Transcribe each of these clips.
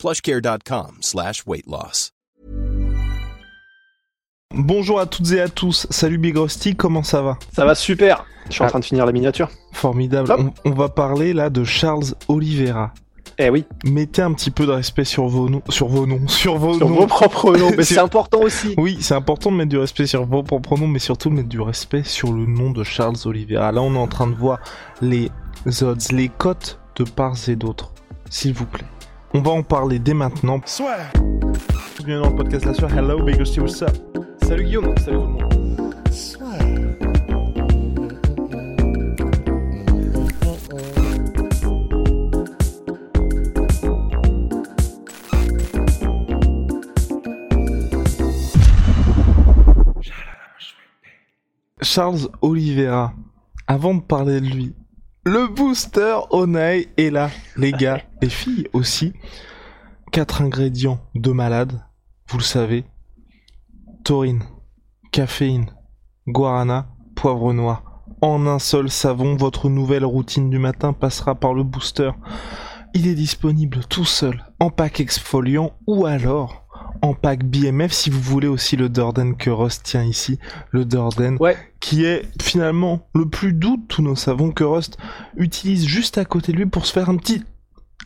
plushcare.com slash weight loss. Bonjour à toutes et à tous, salut Big Rusty, comment ça va? Ça va super Je suis en Ah. train de finir la miniature. Formidable, on, on va parler là de Charles Oliveira. Eh oui, Mettez un petit peu de respect sur vos noms, sur vos noms, sur vos sur noms. vos propres noms, mais c'est important aussi. Oui, c'est important de mettre du respect sur vos propres noms, mais surtout de mettre du respect sur le nom de Charles Oliveira. Là, on est en train de voir les odds, les cotes de parts et d'autres. S'il vous plaît. On va en parler dès maintenant. Bienvenue dans le podcast La Sueur. Hello, Big Rusty, what's up? Salut Guillaume, salut tout le monde. Charles Oliveira, avant de parler de lui, le booster Onai est là, les gars, les filles aussi. Quatre ingrédients de malade, vous le savez. Taurine, caféine, guarana, poivre noir. En un seul savon, votre nouvelle routine du matin passera par le booster. Il est disponible tout seul, en pack exfoliant ou alors en pack BMF si vous voulez aussi le Durden que Rust tient ici, le Ouais, qui est finalement le plus doux de tous nos savons que Rust utilise juste à côté de lui pour se faire un petit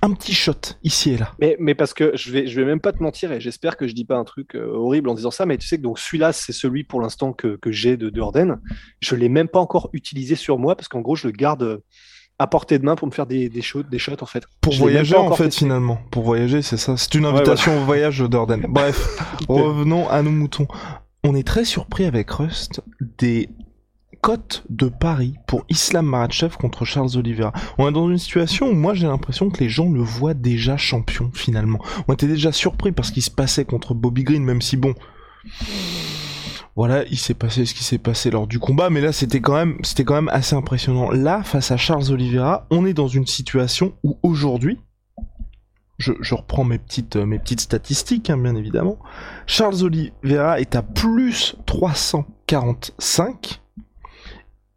un petit shot ici et là. mais, mais parce que je vais, je vais même pas te mentir et j'espère que je dis pas un truc euh, horrible en disant ça, mais tu sais que donc celui-là, c'est celui pour l'instant que, que j'ai de Durden. Je l'ai même pas encore utilisé sur moi parce qu'en gros, je le garde à portée de main pour me faire des, des shots, des shots en fait. Pour Je voyager en fait testé. finalement, pour voyager c'est ça, c'est une Ouais, invitation au voyage de Durden. Bref, revenons à nos moutons. On est très surpris avec Rust des cotes de Paris pour Islam Makhachev contre Charles Oliveira. On est dans une situation où moi j'ai l'impression que les gens le voient déjà champion finalement. On était déjà surpris parce qu'il se passait contre Bobby Green, même si bon, voilà, il s'est passé ce qui s'est passé lors du combat, mais là c'était quand même, quand même assez impressionnant. Là, face à Charles Oliveira, on est dans une situation où aujourd'hui, je, reprends mes petites, statistiques, hein, bien évidemment. Charles Oliveira est à plus 345.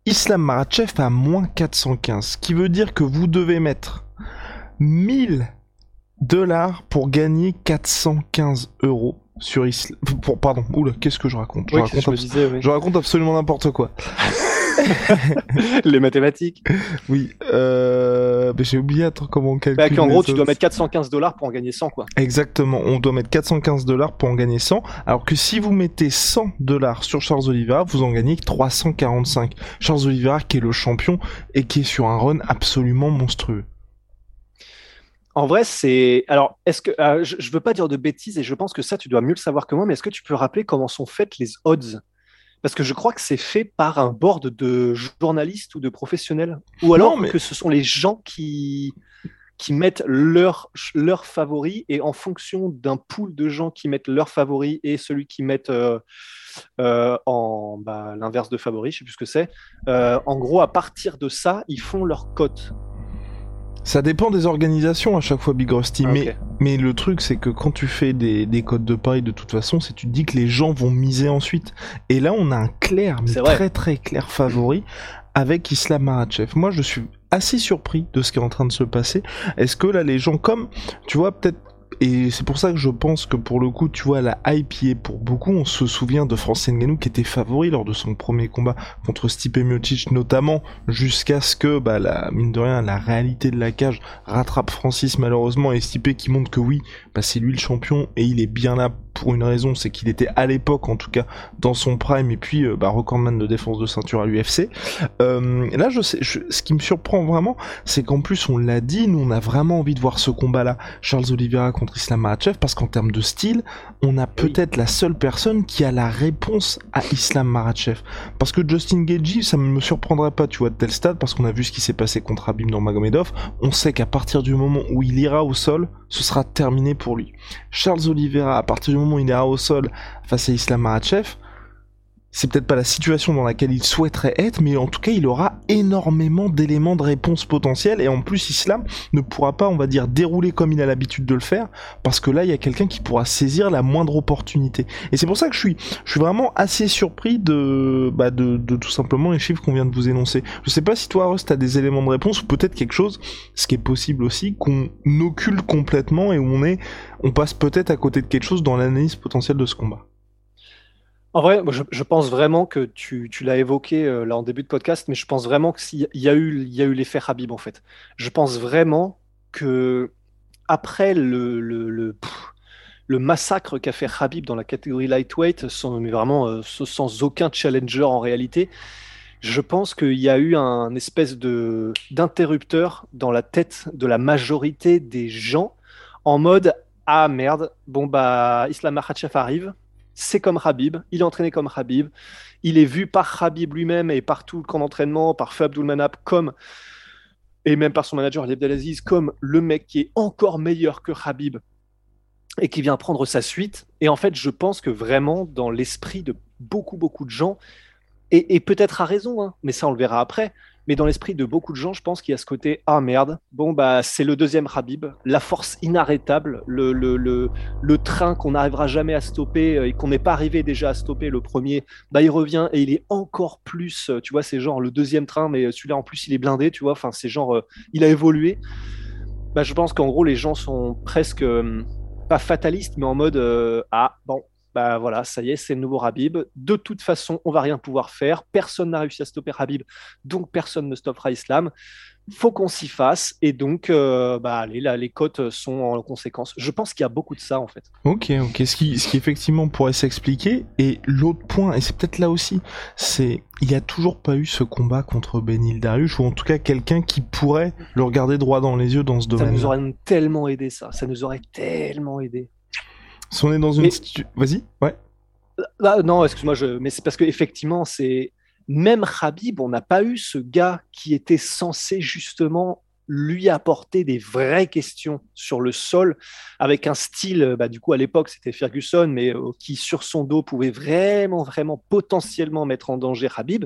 Islam Makhachev à moins 415. Ce qui veut dire que vous devez mettre 1000 dollars pour gagner 415 euros sur. Pour, pardon, oula, qu'est-ce que je raconte? Je, Oui, raconte je me abs- disais, oui. je raconte absolument n'importe quoi. les mathématiques. Oui, euh... mais j'ai oublié attends, comment on calcule. Bah, qu'en les gros, tu dois mettre 415 dollars pour en gagner 100, quoi. Exactement, on doit mettre 415 dollars pour en gagner 100, alors que si vous mettez 100 dollars sur Charles Oliveira, vous en gagnez que 345. Charles Oliveira qui est le champion et qui est sur un run absolument monstrueux. En vrai, c'est. Alors, est-ce que. euh, je, je veux pas dire de bêtises et je pense que ça, tu dois mieux le savoir que moi, mais est-ce que tu peux rappeler comment sont faites les odds? Parce que je crois que c'est fait par un board de journalistes ou de professionnels. Ou alors Non, mais- que ce sont les gens qui qui mettent leurs leur favoris et en fonction d'un pool de gens qui mettent leurs favoris et celui qui mettent euh, euh, en bah, l'inverse de favoris, je sais plus ce que c'est. euh, en gros, à partir de ça, ils font leur cote. Ça dépend des organisations à chaque fois, Big Rusty, Ah, mais, le truc c'est que quand tu fais des, des codes de paris de toute façon, c'est tu te dis que les gens vont miser ensuite. Et là on a un clair, mais très très clair favori avec Islam Makhachev. Moi je suis assez surpris de ce qui est en train de se passer. Est-ce que là les gens comme, tu vois peut-être et c'est pour ça que je pense que pour le coup, tu vois, la hype y est pour beaucoup. On se souvient de Francis Ngannou qui était favori lors de son premier combat contre Stipe Miocic, notamment jusqu'à ce que, bah, la, mine de rien, la réalité de la cage rattrape Francis malheureusement et Stipe qui montre que oui, bah, c'est lui le champion et il est bien là pour une raison, c'est qu'il était à l'époque en tout cas dans son prime et puis euh, bah, recordman de défense de ceinture à l'UFC. Euh, là, je sais, je- ce qui me surprend vraiment, c'est qu'en plus on l'a dit, nous on a vraiment envie de voir ce combat-là, Charles Oliveira contre Islam Makhachev, parce qu'en termes de style, on a peut-être la seule personne qui a la réponse à Islam Makhachev. Parce que Justin Gaethje, ça ne me surprendrait pas, tu vois, de tel stade, parce qu'on a vu ce qui s'est passé contre Habib Nurmagomedov. On sait qu'à partir du moment où il ira au sol, ce sera terminé pour lui. Charles Oliveira, à partir du moment où il est au sol face à Islam Makhachev, c'est peut-être pas la situation dans laquelle il souhaiterait être, mais en tout cas, il aura énormément d'éléments de réponse potentiels, et en plus, Islam ne pourra pas, on va dire, dérouler comme il a l'habitude de le faire, parce que là, il y a quelqu'un qui pourra saisir la moindre opportunité. Et c'est pour ça que je suis, je suis vraiment assez surpris de, bah, de, de tout simplement les chiffres qu'on vient de vous énoncer. Je sais pas si toi, Rust, t'as des éléments de réponse, ou peut-être quelque chose, ce qui est possible aussi, qu'on occulte complètement, et on est, on passe peut-être à côté de quelque chose dans l'analyse potentielle de ce combat. En vrai, je, pense vraiment que tu, l'as évoqué euh, là en début de podcast, mais je pense vraiment qu'il y a eu, il y a eu l'effet Habib en fait. Je pense vraiment que après le, massacre qu'a fait Habib dans la catégorie lightweight, sans, mais vraiment euh, sans aucun challenger en réalité, je pense qu'il y a eu un espèce d'interrupteur dans la tête de la majorité des gens en mode ah merde, bon bah Islam Makhachev arrive, c'est comme Habib, il est entraîné comme Habib, il est vu par Habib lui-même et par tout le camp d'entraînement, par Feu Abdulmanap comme et même par son manager Ali Abdelaziz comme le mec qui est encore meilleur que Habib et qui vient prendre sa suite. Et en fait, je pense que vraiment dans l'esprit de beaucoup beaucoup de gens et, peut-être à raison, hein, mais ça on le verra après, mais dans l'esprit de beaucoup de gens, je pense qu'il y a ce côté ah merde, bon bah c'est le deuxième Habib, la force inarrêtable, le, le, le, le train qu'on n'arrivera jamais à stopper euh, et qu'on n'est pas arrivé déjà à stopper le premier, bah il revient et il est encore plus, euh, tu vois, c'est genre le deuxième train, mais celui-là en plus il est blindé, tu vois, enfin c'est genre euh, il a évolué. Bah, je pense qu'en gros les gens sont presque pas fatalistes, mais en mode ah bon bah voilà, ça y est, c'est le nouveau Rabib. De toute façon, on va rien pouvoir faire. Personne n'a réussi à stopper Rabib, donc personne ne stoppera Islam. Faut qu'on s'y fasse. Et donc, euh, bah allez, là, les cotes sont en conséquence. Je pense qu'il y a beaucoup de ça, en fait. Ok, ok. Ce qui, ce qui effectivement pourrait s'expliquer. Et l'autre point, et c'est peut-être là aussi, c'est il n'y a toujours pas eu ce combat contre Benil Darius, ou en tout cas quelqu'un qui pourrait le regarder droit dans les yeux dans ce domaine. Ça nous aurait tellement aidé, ça. Ça nous aurait tellement aidé. Si on est dans une Vas-y, ouais. Ah, non, excuse-moi, je... mais c'est parce qu'effectivement, c'est. Même Habib, on n'a pas eu ce gars qui était censé justement lui apporter des vraies questions sur le sol, avec un style, bah, du coup à l'époque c'était Ferguson, mais euh, qui sur son dos pouvait vraiment, vraiment potentiellement mettre en danger Habib.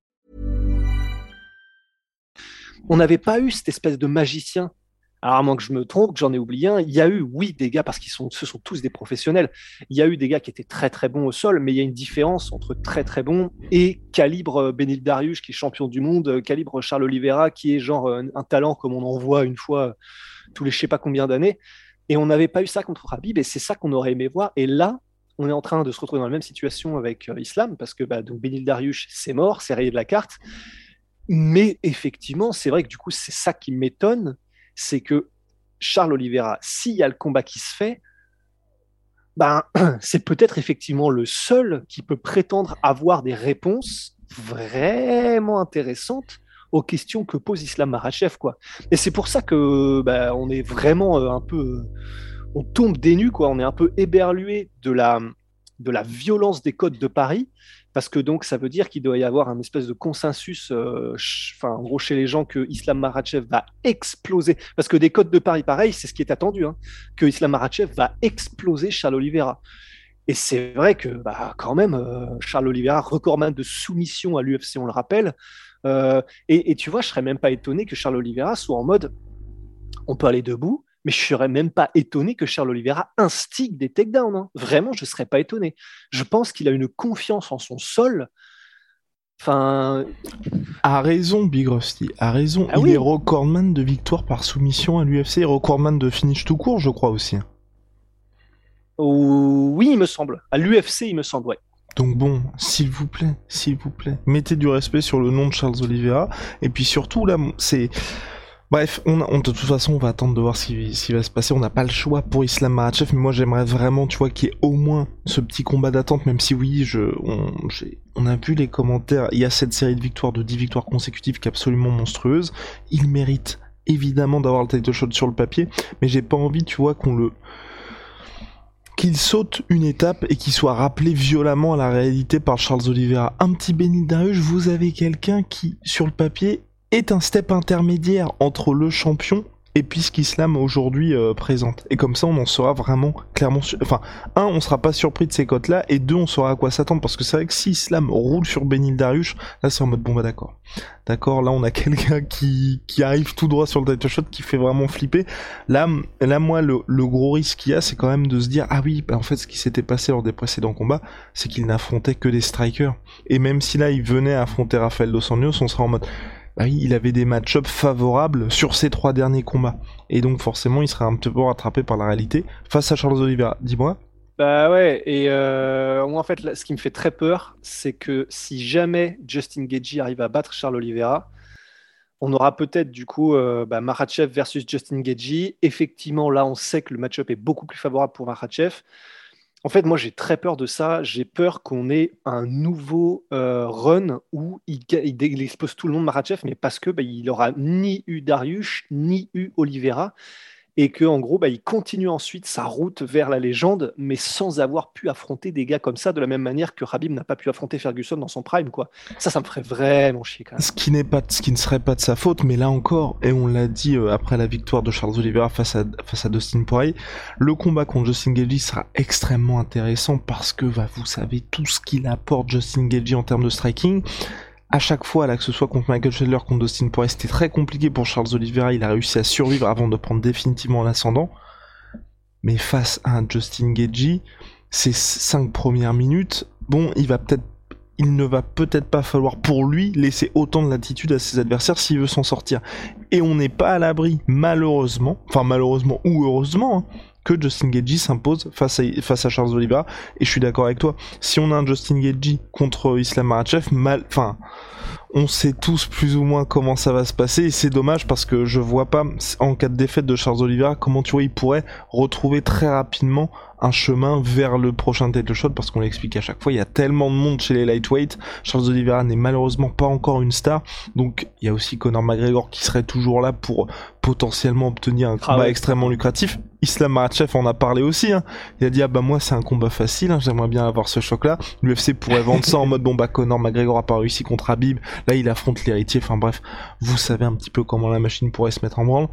On n'avait pas eu cette espèce de magicien. Alors à moins que je me trompe, que j'en ai oublié un, il y a eu, oui, des gars, parce qu'ils sont, ce sont tous des professionnels, il y a eu des gars qui étaient très très bons au sol, mais il y a une différence entre très très bons et calibre euh, Benil Darius, qui est champion du monde, euh, calibre Charles Oliveira, qui est genre euh, un talent comme on en voit une fois tous les je sais pas combien d'années. Et on n'avait pas eu ça contre Habib, et c'est ça qu'on aurait aimé voir. Et là, on est en train de se retrouver dans la même situation avec euh, Islam, parce que bah, Benil Darius, c'est mort, c'est rayé de la carte. Mais effectivement, c'est vrai que du coup, c'est ça qui m'étonne, c'est que Charles Oliveira, s'il y a le combat qui se fait, ben, c'est peut-être effectivement le seul qui peut prétendre avoir des réponses vraiment intéressantes aux questions que pose Islam Marachev, quoi. Et c'est pour ça que ben, on est vraiment euh, un peu on tombe des quoi. On est un peu éberlué de la, de la violence des codes de Paris, parce que donc ça veut dire qu'il doit y avoir un espèce de consensus, euh, en gros chez les gens que Islam Marachev va exploser, parce que des codes de Paris, pareil, c'est ce qui est attendu, hein, que Islam Marachev va exploser Charles Oliveira. Et c'est vrai que bah, quand même, euh, Charles Oliveira, recordman de soumission à l'UFC, on le rappelle. Euh, et, et, tu vois, je serais même pas étonné que Charles Oliveira soit en mode, on peut aller debout, mais je serais même pas étonné que Charles Oliveira instigue des takedowns. Hein. Vraiment, je serais pas étonné. Je pense qu'il a une confiance en son sol. Enfin. A raison, Big Rusty. A raison. Ah il est recordman de victoire par soumission à l'UFC et recordman de finish tout court, je crois aussi. Oui, il me semble. À l'UFC, il me semble, ouais. Donc bon, s'il vous plaît, s'il vous plaît, mettez du respect sur le nom de Charles Oliveira. Et puis surtout, là, c'est Bref, on, on, de toute façon, on va attendre de voir ce qui, va se passer. On n'a pas le choix pour Islam Makhachev, mais moi j'aimerais vraiment, tu vois, qu'il y ait au moins ce petit combat d'attente, même si oui, je, on, on, a vu les commentaires. Il y a cette série de victoires, de 10 victoires consécutives qui est absolument monstrueuse. Il mérite évidemment d'avoir le title shot sur le papier, mais j'ai pas envie, tu vois, qu'on le qu'il saute une étape et qu'il soit rappelé violemment à la réalité par Charles Oliveira. Un petit Benny vous avez quelqu'un qui, sur le papier, est un step intermédiaire entre le champion et puis ce qu'Islam aujourd'hui euh, présente. Et comme ça, on en sera vraiment clairement... Enfin, un, on sera pas surpris de ces cotes-là, et deux, on saura à quoi s'attendre, parce que c'est vrai que si Islam roule sur Benil Darius, là c'est en mode bon bah d'accord. D'accord, là on a quelqu'un qui, qui arrive tout droit sur le title shot, qui fait vraiment flipper. Là, là moi, le, le gros risque qu'il y a, c'est quand même de se dire, ah oui, bah, en fait ce qui s'était passé lors des précédents combats, c'est qu'il n'affrontait que des strikers. Et même si là il venait affronter Rafael Dos Anjos, on sera en mode bah il avait des match-ups favorables sur ses trois derniers combats. Et donc forcément, il serait un petit peu rattrapé par la réalité face à Charles Oliveira. Dis-moi. Bah ouais, et euh, moi en fait, ce qui me fait très peur, c'est que si jamais Justin Gagey arrive à battre Charles Oliveira, on aura peut-être du coup euh, bah, versus Justin Gagey. Effectivement, là, on sait que le match-up est beaucoup plus favorable pour Makhachev. En fait, moi, j'ai très peur de ça. J'ai peur qu'on ait un nouveau euh, run où il, expose tout le monde Marachev, mais parce que bah, il ni eu Darius, ni eu Oliveira et que en gros bah, il continue ensuite sa route vers la légende mais sans avoir pu affronter des gars comme ça de la même manière que Rabib n'a pas pu affronter Ferguson dans son prime quoi. Ça ça me ferait vraiment chier quand ce qui n'est pas ce qui ne serait pas de sa faute mais là encore et on l'a dit euh, après la victoire de Charles Oliveira face à face à Dustin Poirier le combat contre Justin Gaethje sera extrêmement intéressant parce que bah, vous savez tout ce qu'il apporte Justin Gaethje en termes de striking à chaque fois, là, que ce soit contre Michael Chandler, contre Dustin Poirier, c'était très compliqué pour Charles Oliveira. Il a réussi à survivre avant de prendre définitivement l'ascendant. Mais face à Justin Gagey, ces cinq premières minutes, bon, il va peut-être, il ne va peut-être pas falloir pour lui laisser autant de latitude à ses adversaires s'il veut s'en sortir. Et on n'est pas à l'abri, malheureusement, enfin malheureusement ou heureusement, hein, que Justin Gagey s'impose face à, Charles Oliveira. Et je suis d'accord avec toi. Si on a un Justin Gagey contre Islam Makhachev, mal, enfin, on sait tous plus ou moins comment ça va se passer. Et c'est dommage parce que je vois pas, en cas de défaite de Charles Oliveira, comment tu vois, il pourrait retrouver très rapidement un chemin vers le prochain title shot parce qu'on l'explique à chaque fois, il y a tellement de monde chez les lightweight. Charles Oliveira n'est malheureusement pas encore une star. Donc il y a aussi Conor McGregor qui serait toujours là pour potentiellement obtenir un ah combat extrêmement lucratif. Islam Makhachev en a parlé aussi. Hein. Il a dit ah bah moi c'est un combat facile, hein, j'aimerais bien avoir ce choc là. L'UFC pourrait vendre ça en mode bon bah Conor McGregor a pas réussi contre Habib, là il affronte l'héritier. Enfin bref, vous savez un petit peu comment la machine pourrait se mettre en branle.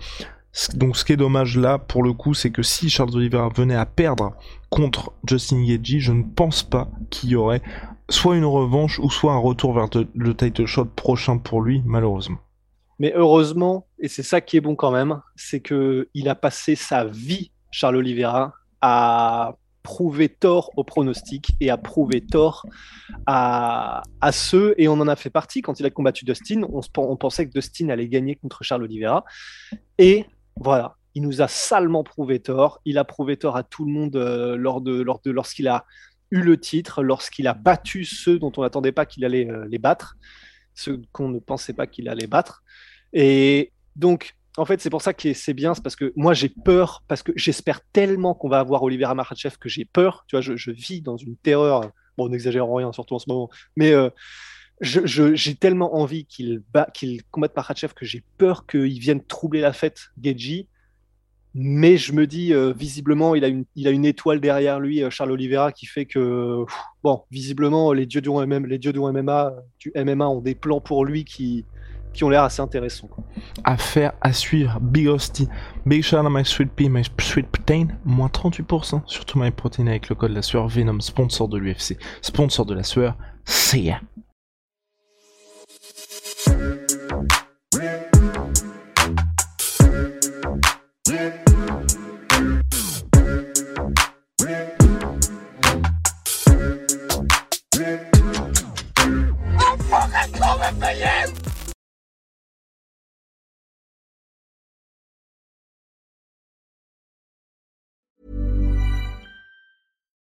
Donc ce qui est dommage là, pour le coup, c'est que si Charles Oliveira venait à perdre contre Justin Gaethje, je ne pense pas qu'il y aurait soit une revanche ou soit un retour vers le title shot prochain pour lui, malheureusement. Mais heureusement, et c'est ça qui est bon quand même, c'est que il a passé sa vie, Charles Oliveira, à prouver tort aux pronostics et à prouver tort à, à, ceux, et on en a fait partie quand il a combattu Dustin, on, pensait que Dustin allait gagner contre Charles Oliveira, et voilà, il nous a salement prouvé tort. Il a prouvé tort à tout le monde euh, lors de, lors de, lorsqu'il a eu le titre, lorsqu'il a battu ceux dont on n'attendait pas qu'il allait euh, les battre, ceux qu'on ne pensait pas qu'il allait battre. Et donc, en fait, c'est pour ça que c'est bien, c'est parce que moi j'ai peur, parce que j'espère tellement qu'on va avoir Olivier Makhachev que j'ai peur. Tu vois, je, vis dans une terreur. Bon, n'exagérons rien, surtout en ce moment. Mais euh, j'ai tellement envie qu'il combatte Makhachev que j'ai peur qu'il vienne troubler la fête, Geji. Mais je me dis, euh, visiblement, il a, une, étoile derrière lui, euh, Charles Oliveira, qui fait que, bon, visiblement, les dieux, les dieux du MMA, du MMA ont des plans pour lui qui, ont l'air assez intéressants. Affaire à suivre. Big Hostie. Big shout out my sweet pea, my sweet protein. Moins 38% sur tout my protein avec le code la sueur Venom, sponsor de l'UFC, sponsor de la sueur. Ya.